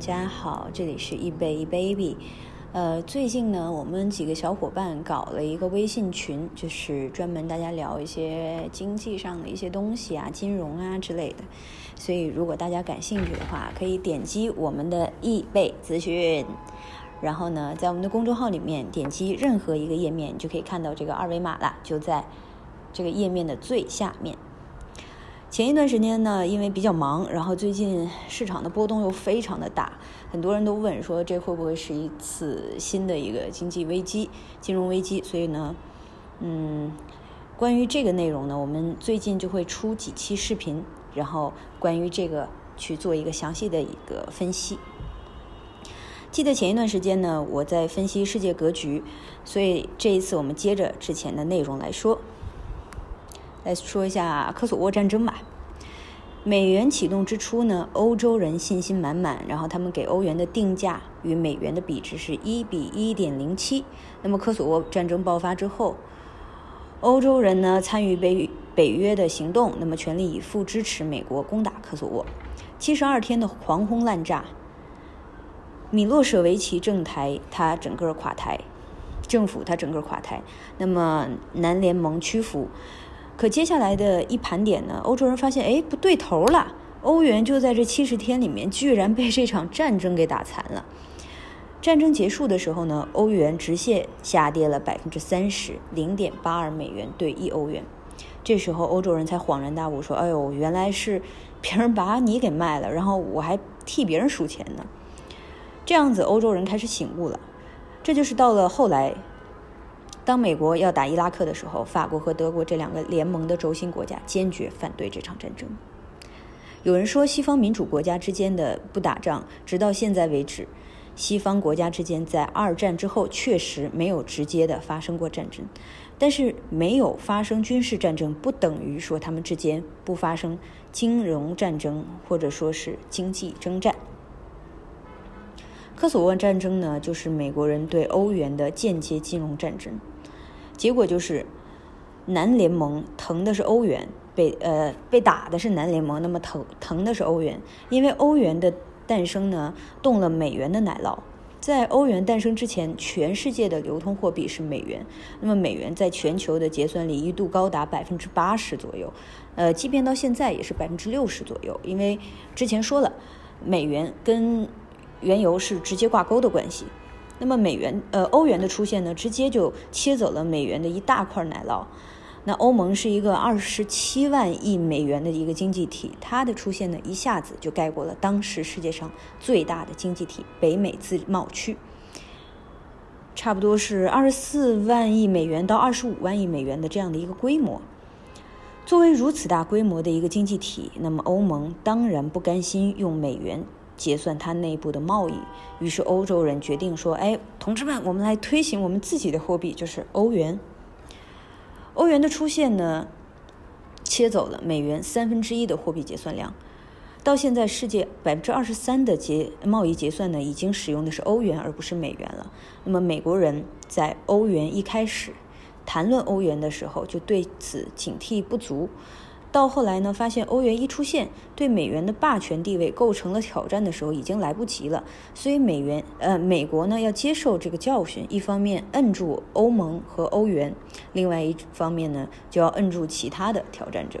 大家好，这里是一杯 baby。呃，最近呢，我们几个小伙伴搞了一个微信群，就是专门大家聊一些经济上的一些东西啊、金融啊之类的。所以，如果大家感兴趣的话，可以点击我们的易贝资讯，然后呢，在我们的公众号里面点击任何一个页面，就可以看到这个二维码了，就在这个页面的最下面。前一段时间呢，因为比较忙，然后最近市场的波动又非常的大，很多人都问说这会不会是一次新的一个经济危机、金融危机？所以呢，嗯，关于这个内容呢，我们最近就会出几期视频，然后关于这个去做一个详细的一个分析。记得前一段时间呢，我在分析世界格局，所以这一次我们接着之前的内容来说。来说一下科索沃战争吧。美元启动之初呢，欧洲人信心满满，然后他们给欧元的定价与美元的比值是一比一点零七。那么科索沃战争爆发之后，欧洲人呢参与北北约的行动，那么全力以赴支持美国攻打科索沃。七十二天的狂轰滥炸，米洛舍维奇政台他整个垮台，政府他整个垮台，那么南联盟屈服。可接下来的一盘点呢，欧洲人发现，哎，不对头了。欧元就在这七十天里面，居然被这场战争给打残了。战争结束的时候呢，欧元直线下跌了百分之三十，零点八二美元兑一欧元。这时候欧洲人才恍然大悟，说：“哎呦，原来是别人把你给卖了，然后我还替别人输钱呢。”这样子，欧洲人开始醒悟了。这就是到了后来。当美国要打伊拉克的时候，法国和德国这两个联盟的轴心国家坚决反对这场战争。有人说，西方民主国家之间的不打仗，直到现在为止，西方国家之间在二战之后确实没有直接的发生过战争。但是，没有发生军事战争，不等于说他们之间不发生金融战争，或者说是经济征战。科索沃战争呢，就是美国人对欧元的间接金融战争，结果就是南联盟疼的是欧元，被呃被打的是南联盟，那么疼疼的是欧元，因为欧元的诞生呢，动了美元的奶酪。在欧元诞生之前，全世界的流通货币是美元，那么美元在全球的结算里一度高达百分之八十左右，呃，即便到现在也是百分之六十左右，因为之前说了，美元跟原油是直接挂钩的关系，那么美元呃欧元的出现呢，直接就切走了美元的一大块奶酪。那欧盟是一个二十七万亿美元的一个经济体，它的出现呢，一下子就盖过了当时世界上最大的经济体北美自贸区，差不多是二十四万亿美元到二十五万亿美元的这样的一个规模。作为如此大规模的一个经济体，那么欧盟当然不甘心用美元。结算它内部的贸易，于是欧洲人决定说：“哎，同志们，我们来推行我们自己的货币，就是欧元。欧元的出现呢，切走了美元三分之一的货币结算量。到现在，世界百分之二十三的结贸易结算呢，已经使用的是欧元而不是美元了。那么，美国人在欧元一开始谈论欧元的时候，就对此警惕不足。”到后来呢，发现欧元一出现，对美元的霸权地位构成了挑战的时候，已经来不及了。所以美元，呃，美国呢要接受这个教训，一方面摁住欧盟和欧元，另外一方面呢就要摁住其他的挑战者。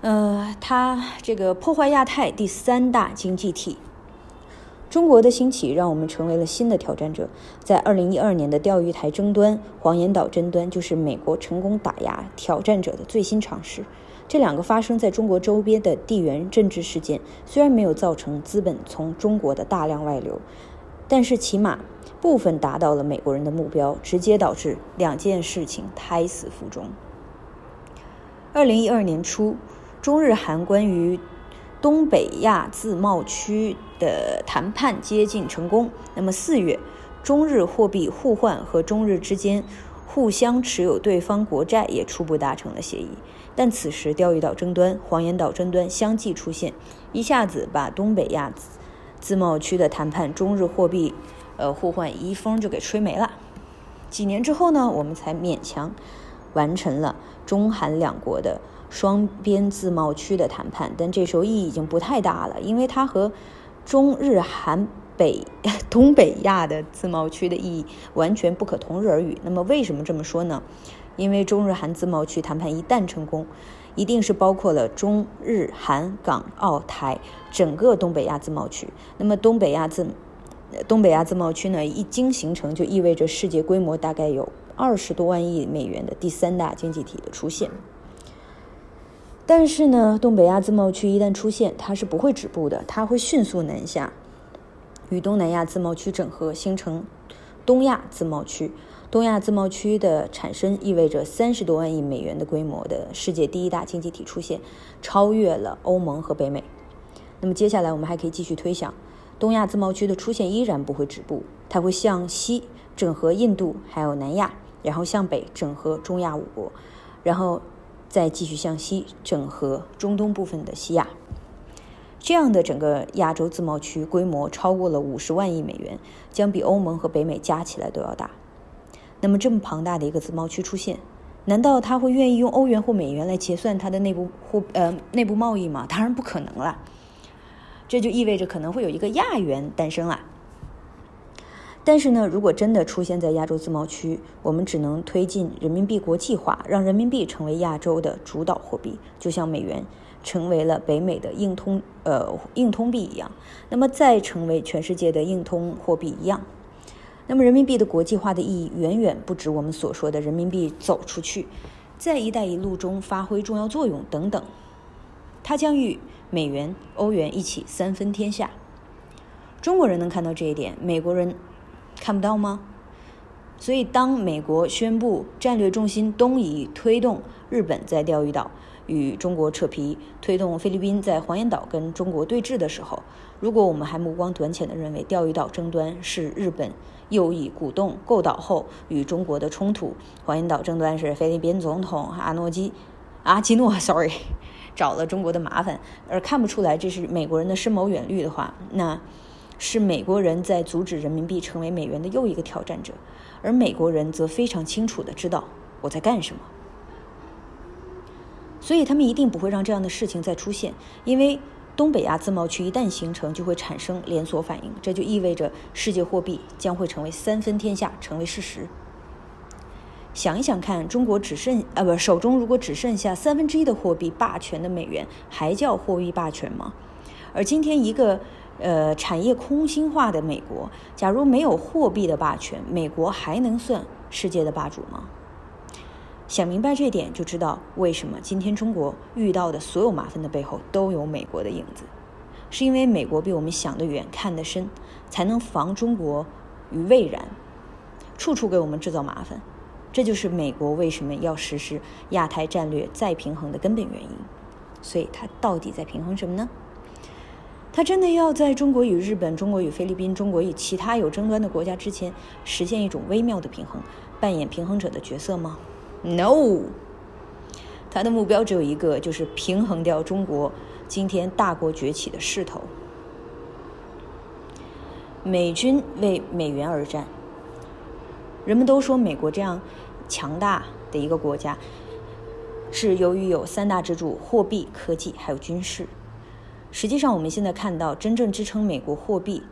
呃，它这个破坏亚太第三大经济体。中国的兴起让我们成为了新的挑战者。在二零一二年的钓鱼台争端、黄岩岛争端，就是美国成功打压挑战者的最新尝试。这两个发生在中国周边的地缘政治事件，虽然没有造成资本从中国的大量外流，但是起码部分达到了美国人的目标，直接导致两件事情胎死腹中。二零一二年初，中日韩关于东北亚自贸区的谈判接近成功。那么四月，中日货币互换和中日之间互相持有对方国债也初步达成了协议。但此时钓鱼岛争端、黄岩岛争端相继出现，一下子把东北亚自贸区的谈判中日货币呃互换一风就给吹没了。几年之后呢，我们才勉强完成了中韩两国的双边自贸区的谈判，但这时候意义已经不太大了，因为它和中日韩北 东北亚的自贸区的意义完全不可同日而语。那么为什么这么说呢？因为中日韩自贸区谈判一旦成功，一定是包括了中日韩港澳台整个东北亚自贸区。那么东北亚自东北亚自贸区呢，一经形成，就意味着世界规模大概有二十多万亿美元的第三大经济体的出现。但是呢，东北亚自贸区一旦出现，它是不会止步的，它会迅速南下，与东南亚自贸区整合，形成东亚自贸区。东亚自贸区的产生意味着三十多万亿美元的规模的世界第一大经济体出现，超越了欧盟和北美。那么接下来我们还可以继续推想，东亚自贸区的出现依然不会止步，它会向西整合印度还有南亚，然后向北整合中亚五国，然后再继续向西整合中东部分的西亚。这样的整个亚洲自贸区规模超过了五十万亿美元，将比欧盟和北美加起来都要大。那么这么庞大的一个自贸区出现，难道他会愿意用欧元或美元来结算他的内部货呃内部贸易吗？当然不可能了。这就意味着可能会有一个亚元诞生了。但是呢，如果真的出现在亚洲自贸区，我们只能推进人民币国际化，让人民币成为亚洲的主导货币，就像美元成为了北美的硬通呃硬通币一样，那么再成为全世界的硬通货币一样。那么，人民币的国际化的意义远远不止我们所说的人民币走出去，在“一带一路”中发挥重要作用等等。它将与美元、欧元一起三分天下。中国人能看到这一点，美国人看不到吗？所以，当美国宣布战略重心东移，推动日本在钓鱼岛与中国扯皮，推动菲律宾在黄岩岛跟中国对峙的时候，如果我们还目光短浅的认为钓鱼岛争端是日本，右翼鼓动构岛后与中国的冲突，黄岩岛争端是菲律宾总统阿诺基阿基诺，sorry，找了中国的麻烦，而看不出来这是美国人的深谋远虑的话，那是美国人在阻止人民币成为美元的又一个挑战者，而美国人则非常清楚的知道我在干什么，所以他们一定不会让这样的事情再出现，因为。东北亚自贸区一旦形成，就会产生连锁反应，这就意味着世界货币将会成为三分天下，成为事实。想一想看，中国只剩啊不，手中如果只剩下三分之一的货币霸权的美元，还叫货币霸权吗？而今天一个呃产业空心化的美国，假如没有货币的霸权，美国还能算世界的霸主吗？想明白这点，就知道为什么今天中国遇到的所有麻烦的背后都有美国的影子，是因为美国比我们想得远、看得深，才能防中国于未然，处处给我们制造麻烦。这就是美国为什么要实施亚太战略再平衡的根本原因。所以，它到底在平衡什么呢？他真的要在中国与日本、中国与菲律宾、中国与其他有争端的国家之前实现一种微妙的平衡，扮演平衡者的角色吗？No，他的目标只有一个，就是平衡掉中国今天大国崛起的势头。美军为美元而战，人们都说美国这样强大的一个国家，是由于有三大支柱：货币、科技还有军事。实际上，我们现在看到真正支撑美国货币。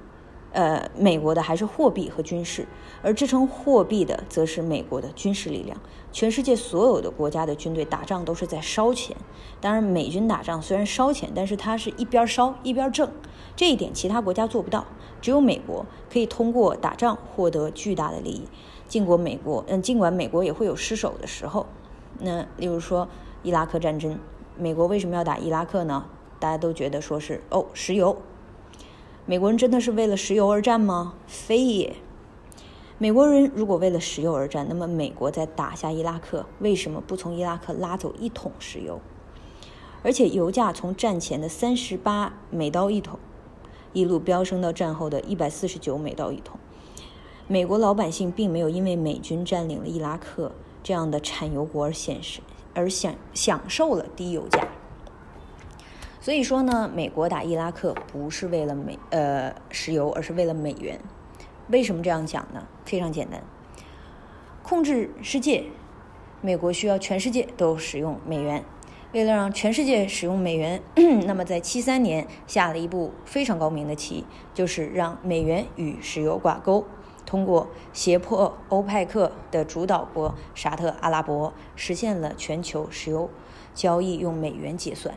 呃，美国的还是货币和军事，而支撑货币的则是美国的军事力量。全世界所有的国家的军队打仗都是在烧钱，当然美军打仗虽然烧钱，但是它是一边烧一边挣，这一点其他国家做不到，只有美国可以通过打仗获得巨大的利益。尽管美国，嗯，尽管美国也会有失手的时候，那例如说伊拉克战争，美国为什么要打伊拉克呢？大家都觉得说是哦，石油。美国人真的是为了石油而战吗？非也。美国人如果为了石油而战，那么美国在打下伊拉克，为什么不从伊拉克拉走一桶石油？而且油价从战前的三十八美刀一桶，一路飙升到战后的一百四十九美刀一桶。美国老百姓并没有因为美军占领了伊拉克这样的产油国而显示而享享受了低油价。所以说呢，美国打伊拉克不是为了美呃石油，而是为了美元。为什么这样讲呢？非常简单，控制世界美国需要全世界都使用美元。为了让全世界使用美元，那么在七三年下了一步非常高明的棋，就是让美元与石油挂钩，通过胁迫欧派克的主导国沙特阿拉伯，实现了全球石油交易用美元结算。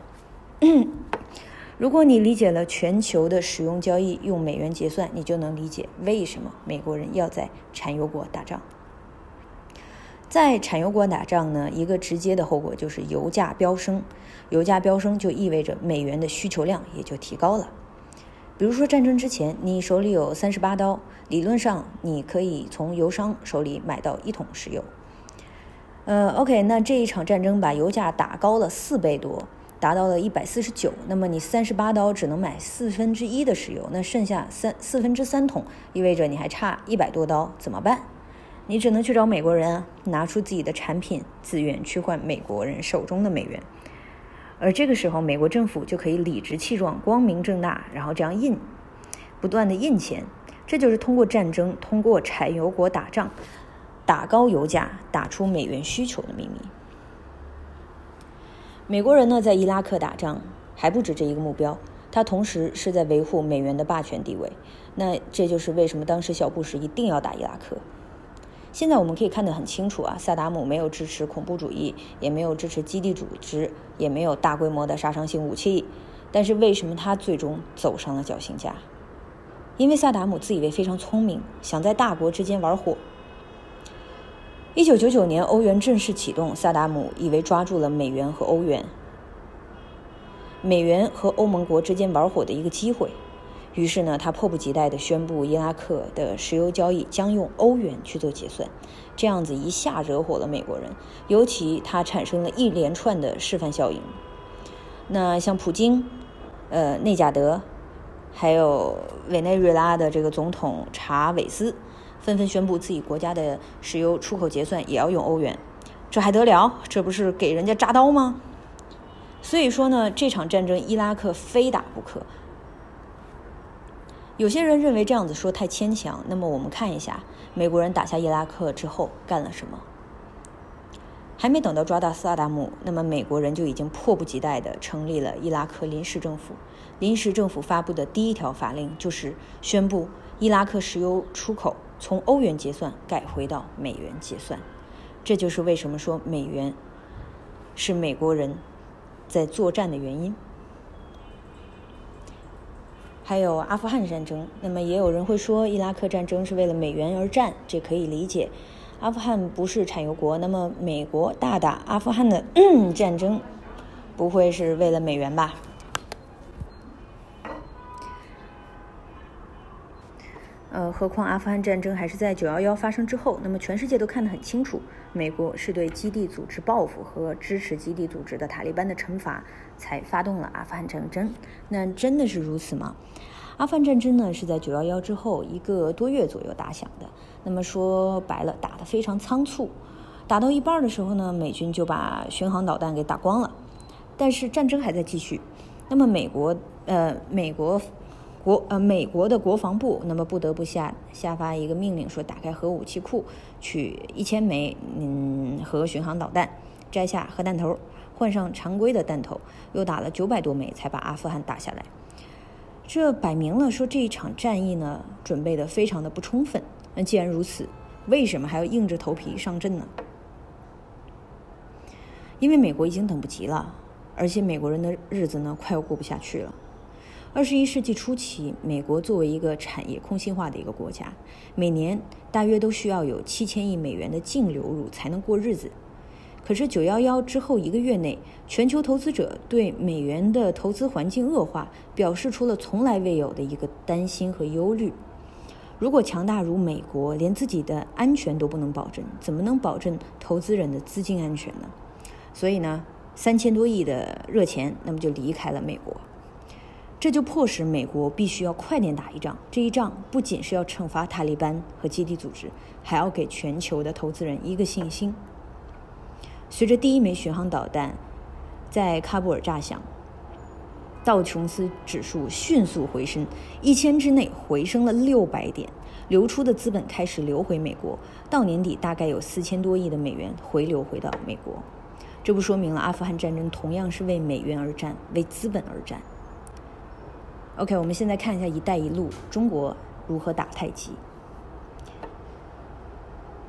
如果你理解了全球的使用交易用美元结算，你就能理解为什么美国人要在产油国打仗。在产油国打仗呢，一个直接的后果就是油价飙升，油价飙升就意味着美元的需求量也就提高了。比如说战争之前，你手里有三十八刀，理论上你可以从油商手里买到一桶石油。呃，OK，那这一场战争把油价打高了四倍多，达到了一百四十九，那么你三十八刀只能买四分之一的石油，那剩下三四分之三桶，意味着你还差一百多刀，怎么办？你只能去找美国人，拿出自己的产品资源去换美国人手中的美元，而这个时候，美国政府就可以理直气壮、光明正大，然后这样印，不断的印钱，这就是通过战争、通过产油国打仗，打高油价、打出美元需求的秘密。美国人呢，在伊拉克打仗还不止这一个目标，他同时是在维护美元的霸权地位。那这就是为什么当时小布什一定要打伊拉克。现在我们可以看得很清楚啊，萨达姆没有支持恐怖主义，也没有支持基地组织，也没有大规模的杀伤性武器。但是为什么他最终走上了绞刑架？因为萨达姆自以为非常聪明，想在大国之间玩火。一九九九年欧元正式启动，萨达姆以为抓住了美元和欧元、美元和欧盟国之间玩火的一个机会。于是呢，他迫不及待地宣布，伊拉克的石油交易将用欧元去做结算，这样子一下惹火了美国人，尤其他产生了一连串的示范效应。那像普京、呃内贾德，还有委内瑞拉的这个总统查韦斯，纷纷宣布自己国家的石油出口结算也要用欧元，这还得了？这不是给人家扎刀吗？所以说呢，这场战争伊拉克非打不可。有些人认为这样子说太牵强，那么我们看一下美国人打下伊拉克之后干了什么。还没等到抓到萨达姆，那么美国人就已经迫不及待地成立了伊拉克临时政府。临时政府发布的第一条法令就是宣布伊拉克石油出口从欧元结算改回到美元结算。这就是为什么说美元是美国人在作战的原因。还有阿富汗战争，那么也有人会说伊拉克战争是为了美元而战，这可以理解。阿富汗不是产油国，那么美国大打阿富汗的 战争，不会是为了美元吧？何况阿富汗战争还是在九幺幺发生之后，那么全世界都看得很清楚，美国是对基地组织报复和支持基地组织的塔利班的惩罚，才发动了阿富汗战争。那真的是如此吗？阿富汗战争呢是在九幺幺之后一个多月左右打响的，那么说白了，打得非常仓促，打到一半的时候呢，美军就把巡航导弹给打光了，但是战争还在继续，那么美国呃美国。国呃，美国的国防部那么不得不下下发一个命令，说打开核武器库，取一千枚嗯核巡航导弹，摘下核弹头，换上常规的弹头，又打了九百多枚才把阿富汗打下来。这摆明了说这一场战役呢准备的非常的不充分。那既然如此，为什么还要硬着头皮上阵呢？因为美国已经等不及了，而且美国人的日子呢快要过不下去了。二十一世纪初期，美国作为一个产业空心化的一个国家，每年大约都需要有七千亿美元的净流入才能过日子。可是九幺幺之后一个月内，全球投资者对美元的投资环境恶化表示出了从来未有的一个担心和忧虑。如果强大如美国连自己的安全都不能保证，怎么能保证投资人的资金安全呢？所以呢，三千多亿的热钱，那么就离开了美国。这就迫使美国必须要快点打一仗。这一仗不仅是要惩罚塔利班和基地组织，还要给全球的投资人一个信心。随着第一枚巡航导弹在喀布尔炸响，道琼斯指数迅速回升，一千之内回升了六百点，流出的资本开始流回美国，到年底大概有四千多亿的美元回流回到美国。这不说明了阿富汗战争同样是为美元而战，为资本而战。OK，我们现在看一下“一带一路”，中国如何打太极。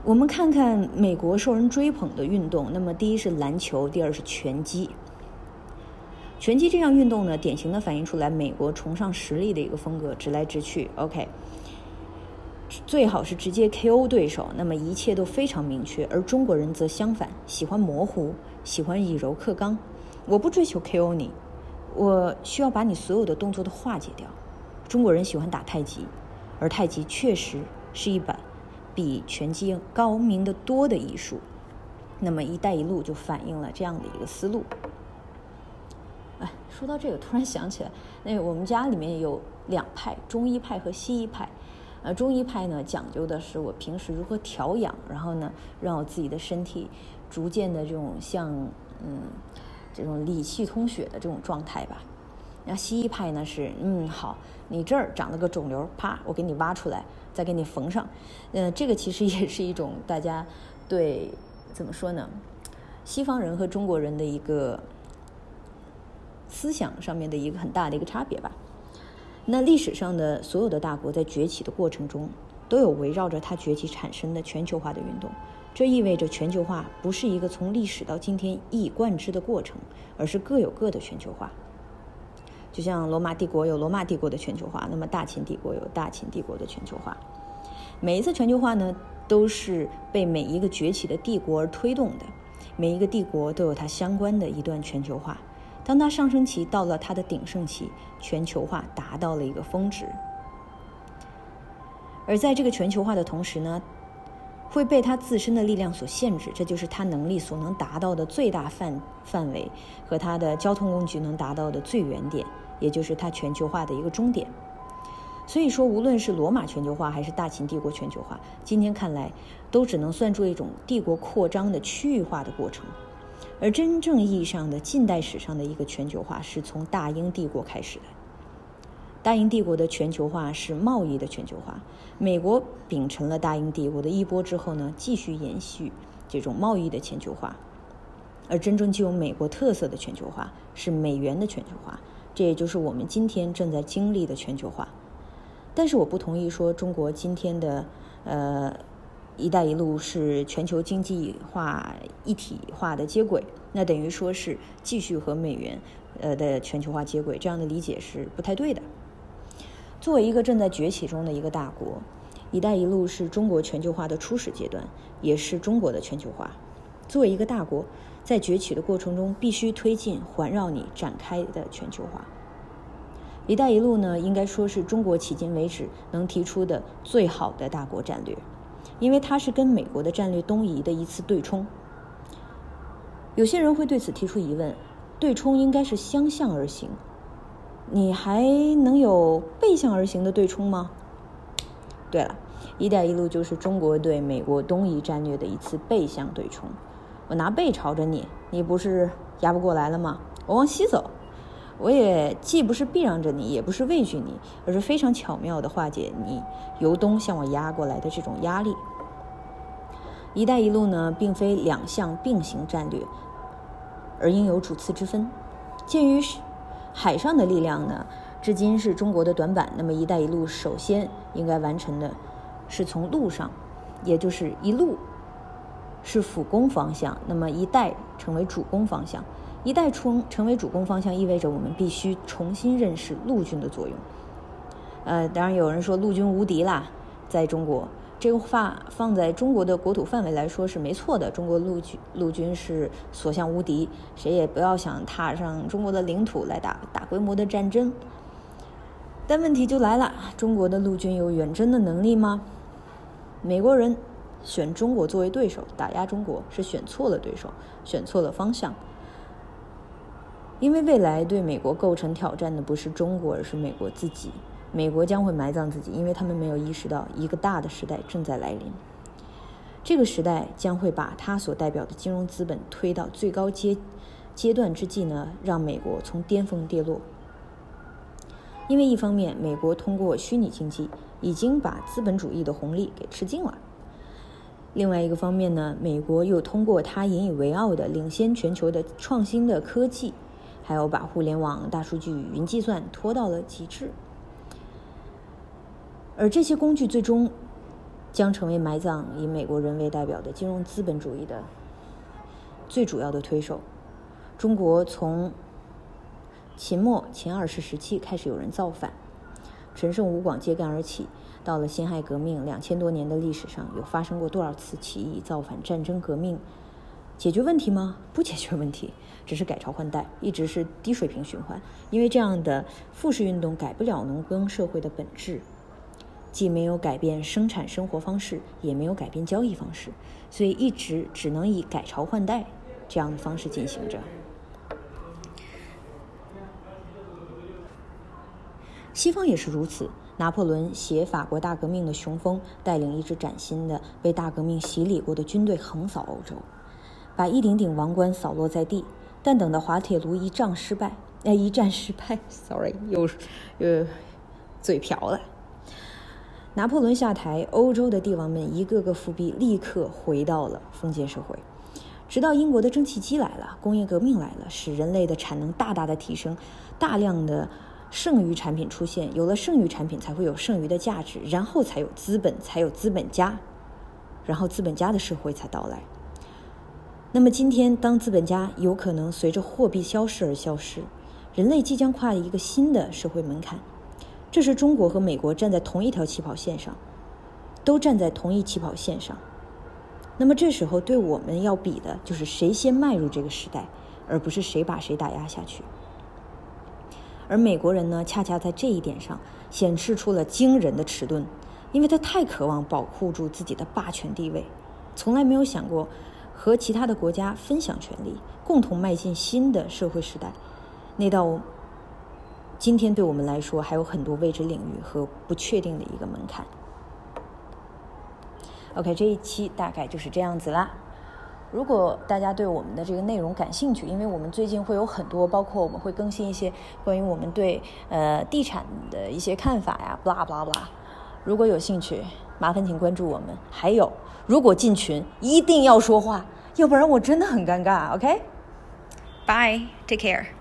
我们看看美国受人追捧的运动，那么第一是篮球，第二是拳击。拳击这项运动呢，典型的反映出来美国崇尚实力的一个风格，直来直去。OK，最好是直接 KO 对手，那么一切都非常明确。而中国人则相反，喜欢模糊，喜欢以柔克刚。我不追求 KO 你，我需要把你所有的动作都化解掉。中国人喜欢打太极，而太极确实是一把。比拳击高明的多的艺术，那么“一带一路”就反映了这样的一个思路。哎，说到这个，突然想起来，那我们家里面有两派，中医派和西医派。呃，中医派呢讲究的是我平时如何调养，然后呢让我自己的身体逐渐的这种像嗯这种理气通血的这种状态吧。那西医派呢是嗯好，你这儿长了个肿瘤，啪，我给你挖出来。再给你缝上，嗯，这个其实也是一种大家对怎么说呢？西方人和中国人的一个思想上面的一个很大的一个差别吧。那历史上的所有的大国在崛起的过程中，都有围绕着它崛起产生的全球化的运动。这意味着全球化不是一个从历史到今天一以贯之的过程，而是各有各的全球化。就像罗马帝国有罗马帝国的全球化，那么大秦帝国有大秦帝国的全球化。每一次全球化呢，都是被每一个崛起的帝国而推动的。每一个帝国都有它相关的一段全球化。当它上升期到了它的鼎盛期，全球化达到了一个峰值。而在这个全球化的同时呢，会被它自身的力量所限制，这就是它能力所能达到的最大范范围和它的交通工具能达到的最远点。也就是它全球化的一个终点。所以说，无论是罗马全球化还是大秦帝国全球化，今天看来都只能算作一种帝国扩张的区域化的过程。而真正意义上的近代史上的一个全球化，是从大英帝国开始的。大英帝国的全球化是贸易的全球化。美国秉承了大英帝国的衣钵之后呢，继续延续这种贸易的全球化。而真正具有美国特色的全球化，是美元的全球化。这也就是我们今天正在经历的全球化，但是我不同意说中国今天的呃“一带一路”是全球经济化一体化的接轨，那等于说是继续和美元呃的全球化接轨，这样的理解是不太对的。作为一个正在崛起中的一个大国，“一带一路”是中国全球化的初始阶段，也是中国的全球化。作为一个大国。在崛起的过程中，必须推进环绕你展开的全球化。“一带一路”呢，应该说是中国迄今为止能提出的最好的大国战略，因为它是跟美国的战略东移的一次对冲。有些人会对此提出疑问：对冲应该是相向而行，你还能有背向而行的对冲吗？对了，“一带一路”就是中国对美国东移战略的一次背向对冲。我拿背朝着你，你不是压不过来了吗？我往西走，我也既不是避让着你，也不是畏惧你，而是非常巧妙地化解你由东向我压过来的这种压力。一带一路呢，并非两项并行战略，而应有主次之分。鉴于是海上的力量呢，至今是中国的短板，那么一带一路首先应该完成的，是从陆上，也就是一路。是辅攻方向，那么一带成为主攻方向，一带冲成为主攻方向，意味着我们必须重新认识陆军的作用。呃，当然有人说陆军无敌啦，在中国这个话放在中国的国土范围来说是没错的，中国陆军陆军是所向无敌，谁也不要想踏上中国的领土来打大规模的战争。但问题就来了，中国的陆军有远征的能力吗？美国人。选中国作为对手打压中国是选错了对手，选错了方向。因为未来对美国构成挑战的不是中国，而是美国自己。美国将会埋葬自己，因为他们没有意识到一个大的时代正在来临。这个时代将会把它所代表的金融资本推到最高阶阶段之际呢，让美国从巅峰跌落。因为一方面，美国通过虚拟经济已经把资本主义的红利给吃尽了。另外一个方面呢，美国又通过它引以为傲的领先全球的创新的科技，还有把互联网、大数据、云计算拖到了极致。而这些工具最终将成为埋葬以美国人为代表的金融资本主义的最主要的推手。中国从秦末秦二世时期开始有人造反，陈胜吴广揭竿而起。到了辛亥革命，两千多年的历史上有发生过多少次起义、造反、战争、革命？解决问题吗？不解决问题，只是改朝换代，一直是低水平循环。因为这样的复式运动改不了农耕社会的本质。既没有改变生产生活方式，也没有改变交易方式，所以一直只能以改朝换代这样的方式进行着。西方也是如此。拿破仑携法国大革命的雄风，带领一支崭新的、被大革命洗礼过的军队横扫欧洲，把一顶顶王冠扫落在地。但等到滑铁卢一仗失败，哎，一战失败，sorry，又又嘴瓢了。拿破仑下台，欧洲的帝王们一个个复辟，立刻回到了封建社会。直到英国的蒸汽机来了，工业革命来了，使人类的产能大大的提升，大量的剩余产品出现。有了剩余产品，才会有剩余的价值，然后才有资本，才有资本家，然后资本家的社会才到来。那么今天，当资本家有可能随着货币消失而消失，人类即将跨一个新的社会门槛。这是中国和美国站在同一条起跑线上，都站在同一起跑线上。那么这时候，对我们要比的就是谁先迈入这个时代，而不是谁把谁打压下去。而美国人呢，恰恰在这一点上显示出了惊人的迟钝，因为他太渴望保护住自己的霸权地位，从来没有想过和其他的国家分享权利，共同迈进新的社会时代。那道。今天对我们来说还有很多未知领域和不确定的一个门槛。OK，这一期大概就是这样子啦。如果大家对我们的这个内容感兴趣，因为我们最近会有很多，包括我们会更新一些关于我们对呃地产的一些看法呀，blah blah blah。如果有兴趣，麻烦请关注我们。还有，如果进群一定要说话，要不然我真的很尴尬。OK，Bye，take care。